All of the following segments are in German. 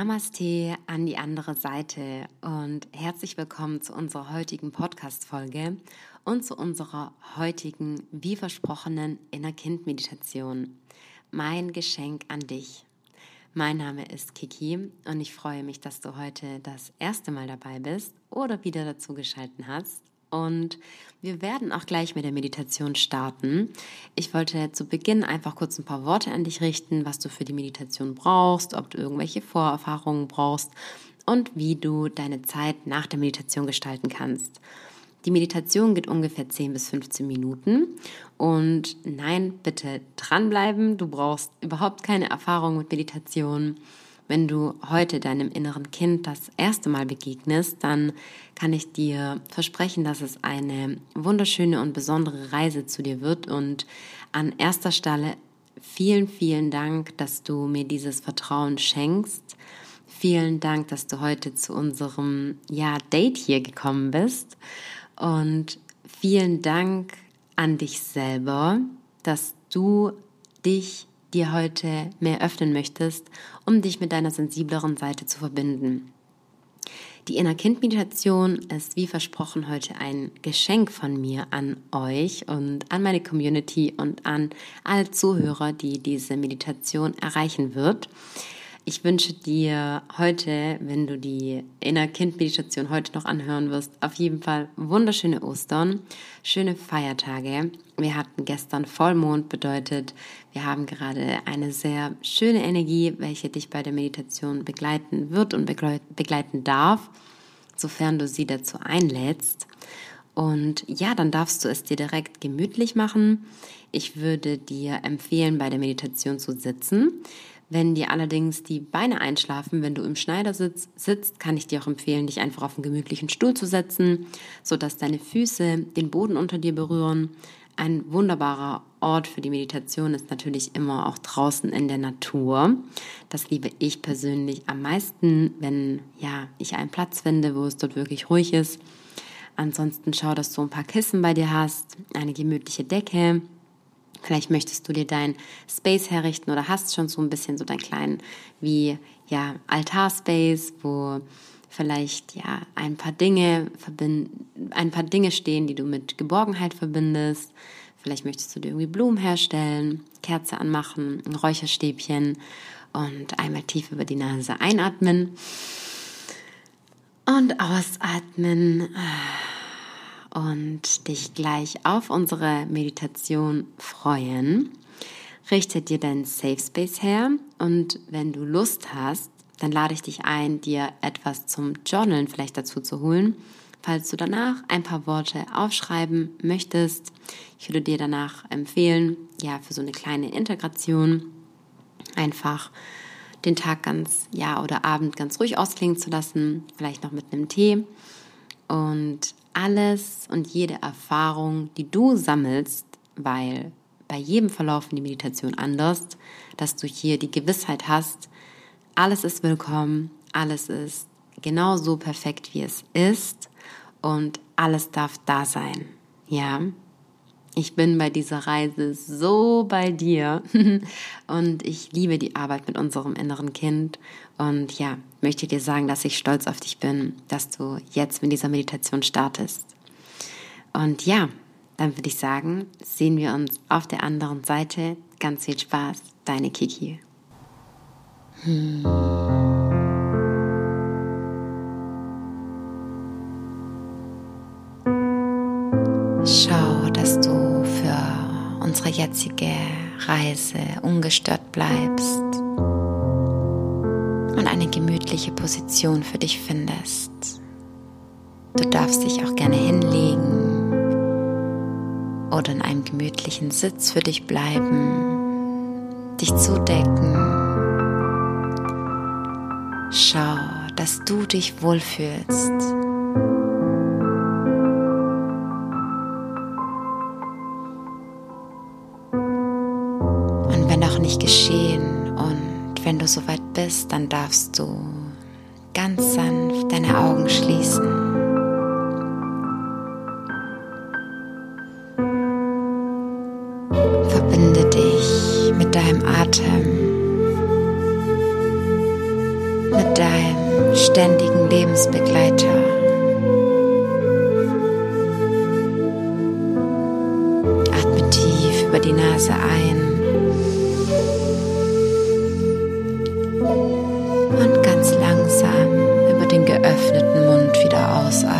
Namaste an die andere Seite und herzlich willkommen zu unserer heutigen Podcast-Folge und zu unserer heutigen, wie versprochenen, Inner-Kind-Meditation. Mein Geschenk an dich. Mein Name ist Kiki und ich freue mich, dass du heute das erste Mal dabei bist oder wieder dazu geschalten hast. Und wir werden auch gleich mit der Meditation starten. Ich wollte zu Beginn einfach kurz ein paar Worte an dich richten, was du für die Meditation brauchst, ob du irgendwelche Vorerfahrungen brauchst und wie du deine Zeit nach der Meditation gestalten kannst. Die Meditation geht ungefähr 10 bis 15 Minuten. Und nein, bitte dranbleiben. Du brauchst überhaupt keine Erfahrung mit Meditation. Wenn du heute deinem inneren Kind das erste Mal begegnest, dann kann ich dir versprechen, dass es eine wunderschöne und besondere Reise zu dir wird. Und an erster Stelle vielen, vielen Dank, dass du mir dieses Vertrauen schenkst. Vielen Dank, dass du heute zu unserem ja, Date hier gekommen bist. Und vielen Dank an dich selber, dass du dich dir heute mehr öffnen möchtest, um dich mit deiner sensibleren Seite zu verbinden. Die Inner-Kind-Meditation ist wie versprochen heute ein Geschenk von mir an euch und an meine Community und an alle Zuhörer, die diese Meditation erreichen wird. Ich wünsche dir heute, wenn du die Inner-Kind-Meditation heute noch anhören wirst, auf jeden Fall wunderschöne Ostern, schöne Feiertage. Wir hatten gestern Vollmond, bedeutet, wir haben gerade eine sehr schöne Energie, welche dich bei der Meditation begleiten wird und begleiten darf, sofern du sie dazu einlädst. Und ja, dann darfst du es dir direkt gemütlich machen. Ich würde dir empfehlen, bei der Meditation zu sitzen. Wenn dir allerdings die Beine einschlafen, wenn du im Schneidersitz sitzt, kann ich dir auch empfehlen, dich einfach auf einen gemütlichen Stuhl zu setzen, sodass deine Füße den Boden unter dir berühren. Ein wunderbarer Ort für die Meditation ist natürlich immer auch draußen in der Natur. Das liebe ich persönlich am meisten, wenn ja, ich einen Platz finde, wo es dort wirklich ruhig ist. Ansonsten schau, dass du ein paar Kissen bei dir hast, eine gemütliche Decke, Vielleicht möchtest du dir dein Space herrichten oder hast schon so ein bisschen so dein kleinen wie ja Altarspace, wo vielleicht ja ein paar Dinge ein paar Dinge stehen, die du mit Geborgenheit verbindest. Vielleicht möchtest du dir irgendwie Blumen herstellen, Kerze anmachen, ein Räucherstäbchen und einmal tief über die Nase einatmen. Und ausatmen und dich gleich auf unsere Meditation freuen. Richte dir deinen Safe Space her und wenn du Lust hast, dann lade ich dich ein, dir etwas zum Journalen vielleicht dazu zu holen. Falls du danach ein paar Worte aufschreiben möchtest, ich würde dir danach empfehlen, ja, für so eine kleine Integration einfach den Tag ganz, ja, oder Abend ganz ruhig ausklingen zu lassen, vielleicht noch mit einem Tee und alles und jede Erfahrung, die du sammelst, weil bei jedem verlaufen die Meditation anders, dass du hier die Gewissheit hast, alles ist willkommen, alles ist genau so perfekt, wie es ist und alles darf da sein. Ja, ich bin bei dieser Reise so bei dir und ich liebe die Arbeit mit unserem inneren Kind und ja, möchte dir sagen, dass ich stolz auf dich bin, dass du jetzt mit dieser Meditation startest. Und ja, dann würde ich sagen, sehen wir uns auf der anderen Seite. Ganz viel Spaß, deine Kiki. Hm. Schau, dass du für unsere jetzige Reise ungestört bleibst gemütliche Position für dich findest. Du darfst dich auch gerne hinlegen oder in einem gemütlichen Sitz für dich bleiben, dich zudecken. Schau, dass du dich wohlfühlst. Und wenn auch nicht geschehen, wenn du soweit bist, dann darfst du ganz sanft deine Augen schließen. geöffneten Mund wieder ausatmen.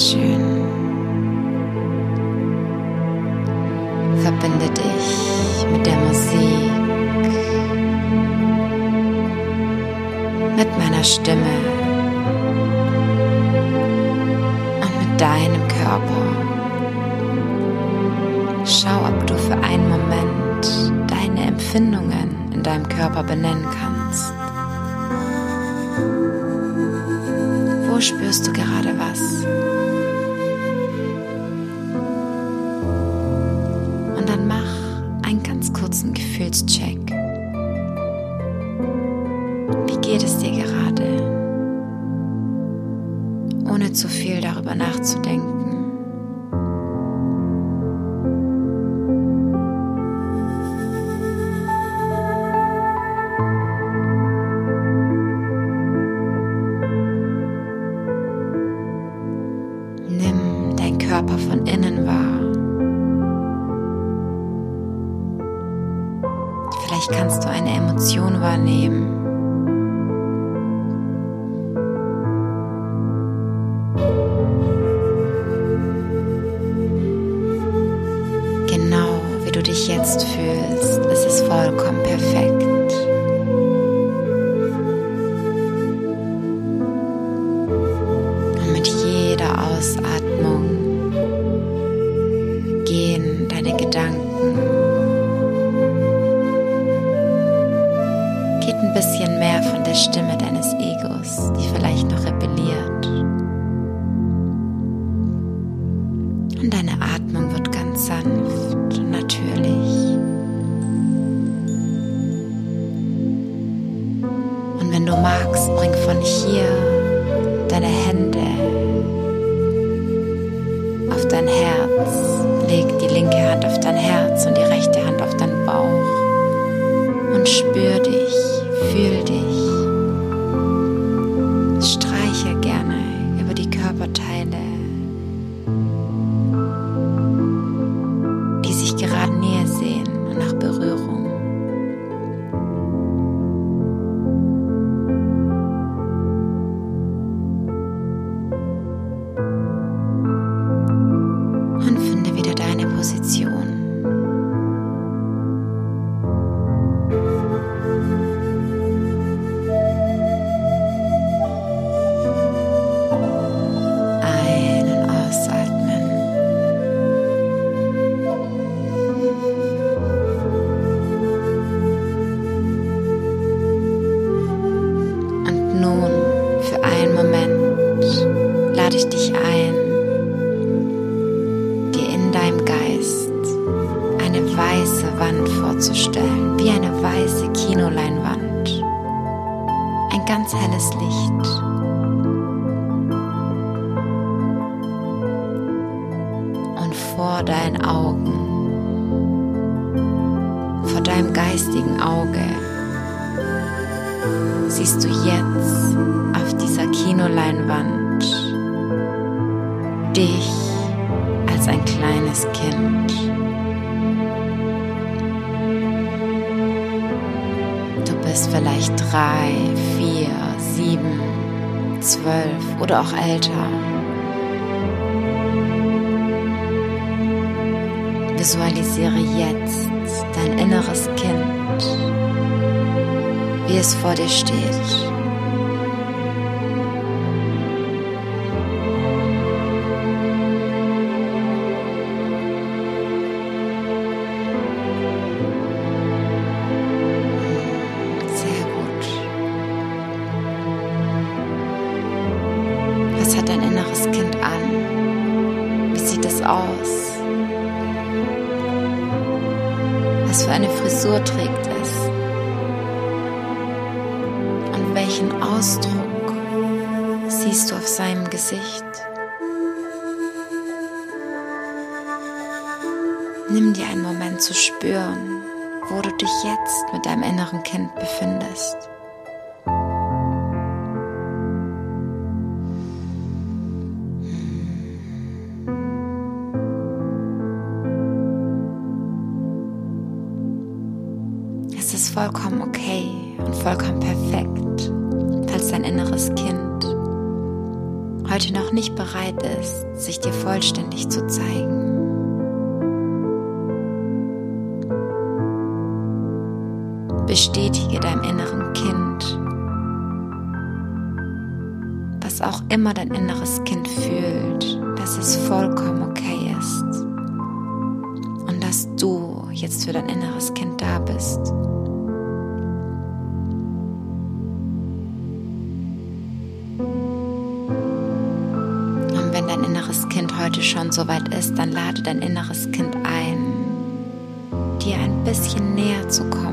You. darüber nachzudenken. Nimm dein Körper von innen wahr. Vielleicht kannst du eine Emotion wahrnehmen. die Ver Nun, für einen Moment, lade ich dich ein, dir in deinem Geist eine weiße Wand vorzustellen, wie eine weiße Kinoleinwand. Ein ganz helles Licht. Und vor deinen Augen, vor deinem geistigen Auge, siehst du jetzt, dich als ein kleines Kind. Du bist vielleicht drei, vier, sieben, zwölf oder auch älter. Visualisiere jetzt dein inneres Kind, wie es vor dir steht. Frisur trägt es? Und welchen Ausdruck siehst du auf seinem Gesicht? Nimm dir einen Moment zu spüren, wo du dich jetzt mit deinem inneren Kind befindest. Vollkommen okay und vollkommen perfekt, falls dein inneres Kind heute noch nicht bereit ist, sich dir vollständig zu zeigen. Bestätige deinem inneren Kind, was auch immer dein inneres Kind fühlt, dass es vollkommen okay ist und dass du jetzt für dein inneres Kind da bist. Heute schon so weit ist, dann lade dein inneres Kind ein, dir ein bisschen näher zu kommen.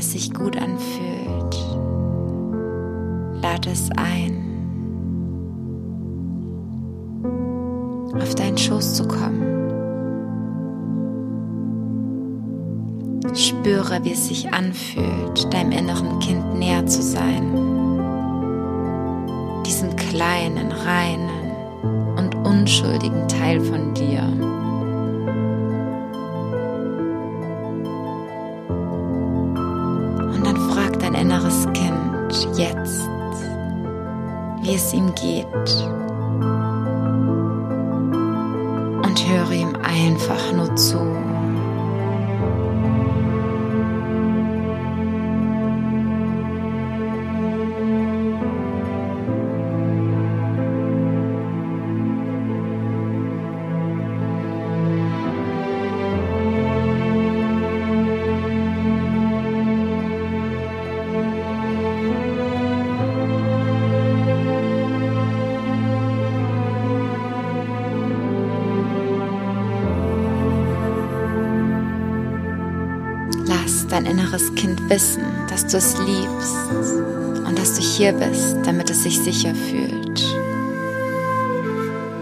sich gut anfühlt, lade es ein, auf deinen Schoß zu kommen. Spüre, wie es sich anfühlt, deinem inneren Kind näher zu sein. Diesen kleinen, reinen und unschuldigen Teil von dir. inneres Kind jetzt, wie es ihm geht. Und höre ihm einfach nur zu. Dein inneres Kind wissen, dass du es liebst und dass du hier bist, damit es sich sicher fühlt.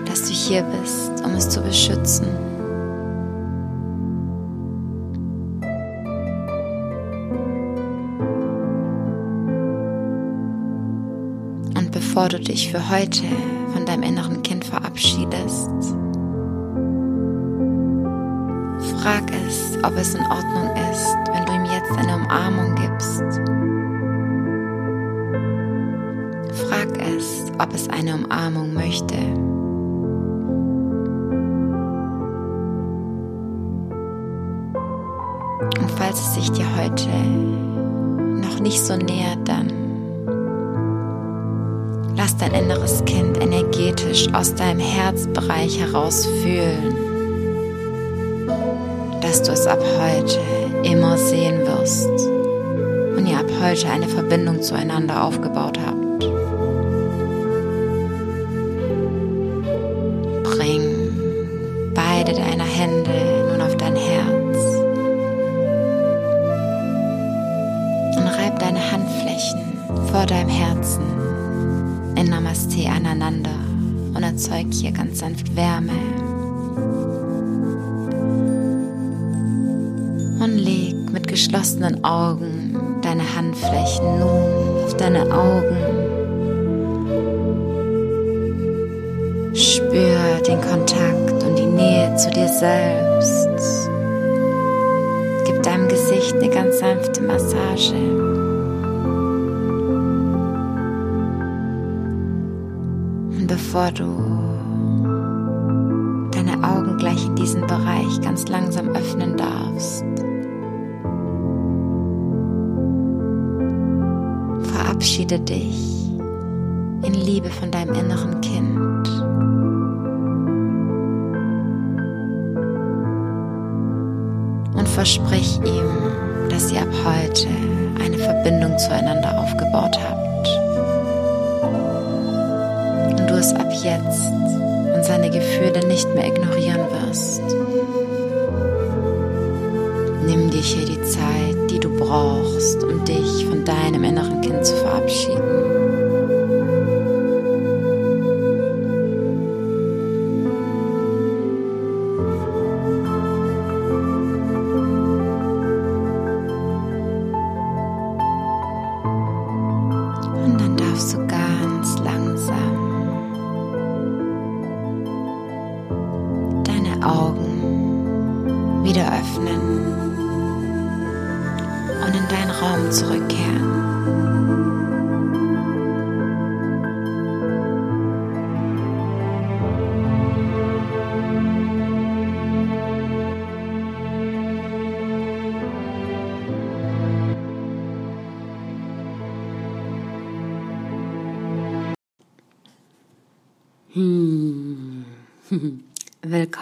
Dass du hier bist, um es zu beschützen. Und bevor du dich für heute von deinem inneren Kind verabschiedest, frag es, ob es in Ordnung ist, eine Umarmung gibst. Frag es, ob es eine Umarmung möchte. Und falls es sich dir heute noch nicht so nähert, dann lass dein inneres Kind energetisch aus deinem Herzbereich heraus fühlen dass du es ab heute immer sehen wirst. Und ihr ab heute eine Verbindung zueinander aufgebaut habt. Bring beide deiner Hände nun auf dein Herz. Und reib deine Handflächen vor deinem Herzen in Namaste aneinander. Und erzeug hier ganz sanft Wärme und leg mit geschlossenen Augen deine Handflächen nun auf deine Augen. Spür den Kontakt und die Nähe zu dir selbst. Gib deinem Gesicht eine ganz sanfte Massage. Und bevor du deine Augen gleich in diesem Bereich ganz langsam öffnen darfst, verabschiede dich in Liebe von deinem inneren Kind. Und versprich ihm, dass ihr ab heute eine Verbindung zueinander aufgebaut habt. Und du es ab jetzt und seine Gefühle nicht mehr ignorieren wirst. Dir hier die Zeit, die du brauchst, um dich von deinem inneren Kind zu verabschieden.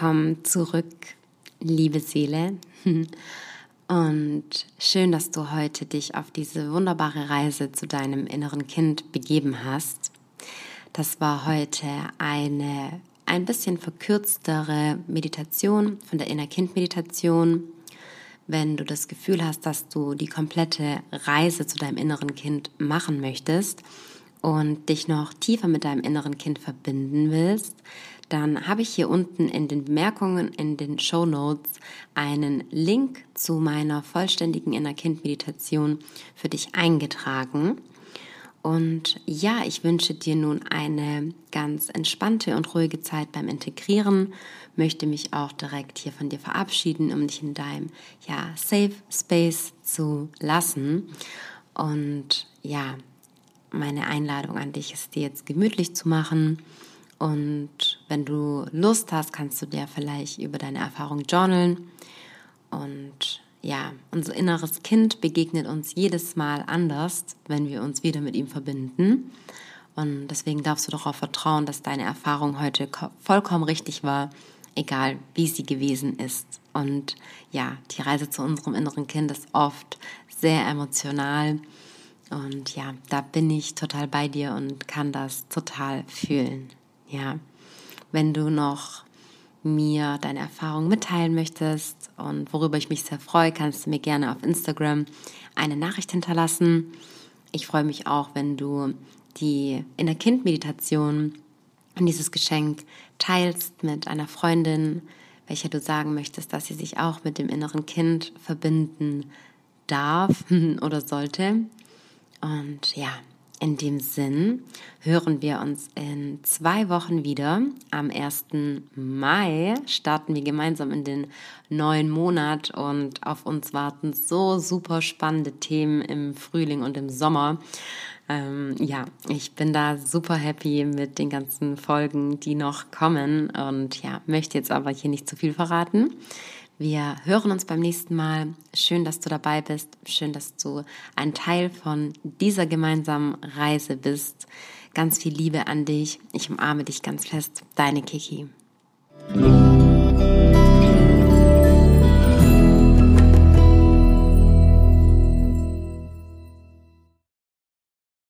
Willkommen zurück, liebe Seele. Und schön, dass du heute dich auf diese wunderbare Reise zu deinem inneren Kind begeben hast. Das war heute eine ein bisschen verkürztere Meditation von der Inner-Kind-Meditation. Wenn du das Gefühl hast, dass du die komplette Reise zu deinem inneren Kind machen möchtest, und dich noch tiefer mit deinem inneren Kind verbinden willst, dann habe ich hier unten in den Bemerkungen in den Show Notes einen Link zu meiner vollständigen Inner-Kind-Meditation für dich eingetragen. Und ja, ich wünsche dir nun eine ganz entspannte und ruhige Zeit beim Integrieren, möchte mich auch direkt hier von dir verabschieden, um dich in deinem ja, Safe Space zu lassen. Und ja, meine Einladung an dich ist, dir jetzt gemütlich zu machen. Und wenn du Lust hast, kannst du dir vielleicht über deine Erfahrung journalen. Und ja, unser inneres Kind begegnet uns jedes Mal anders, wenn wir uns wieder mit ihm verbinden. Und deswegen darfst du darauf vertrauen, dass deine Erfahrung heute vollkommen richtig war, egal wie sie gewesen ist. Und ja, die Reise zu unserem inneren Kind ist oft sehr emotional und ja, da bin ich total bei dir und kann das total fühlen. Ja, wenn du noch mir deine Erfahrungen mitteilen möchtest und worüber ich mich sehr freue, kannst du mir gerne auf Instagram eine Nachricht hinterlassen. Ich freue mich auch, wenn du die Inner-Kind-Meditation und dieses Geschenk teilst mit einer Freundin, welcher du sagen möchtest, dass sie sich auch mit dem inneren Kind verbinden darf oder sollte. Und ja, in dem Sinn hören wir uns in zwei Wochen wieder. Am 1. Mai starten wir gemeinsam in den neuen Monat und auf uns warten so super spannende Themen im Frühling und im Sommer. Ähm, ja, ich bin da super happy mit den ganzen Folgen, die noch kommen und ja, möchte jetzt aber hier nicht zu viel verraten. Wir hören uns beim nächsten Mal. Schön, dass du dabei bist. Schön, dass du ein Teil von dieser gemeinsamen Reise bist. Ganz viel Liebe an dich. Ich umarme dich ganz fest. Deine Kiki.